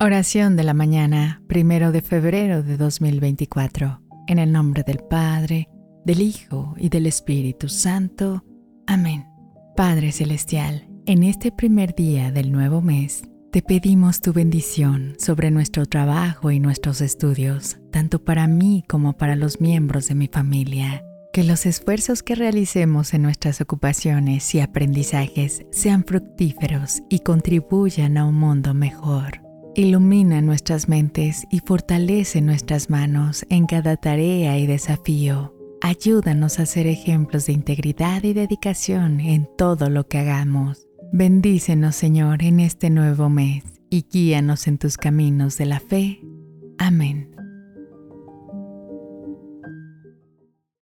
Oración de la mañana, primero de febrero de 2024. En el nombre del Padre, del Hijo y del Espíritu Santo. Amén. Padre Celestial, en este primer día del nuevo mes, te pedimos tu bendición sobre nuestro trabajo y nuestros estudios, tanto para mí como para los miembros de mi familia. Que los esfuerzos que realicemos en nuestras ocupaciones y aprendizajes sean fructíferos y contribuyan a un mundo mejor. Ilumina nuestras mentes y fortalece nuestras manos en cada tarea y desafío. Ayúdanos a ser ejemplos de integridad y dedicación en todo lo que hagamos. Bendícenos, Señor, en este nuevo mes y guíanos en tus caminos de la fe. Amén.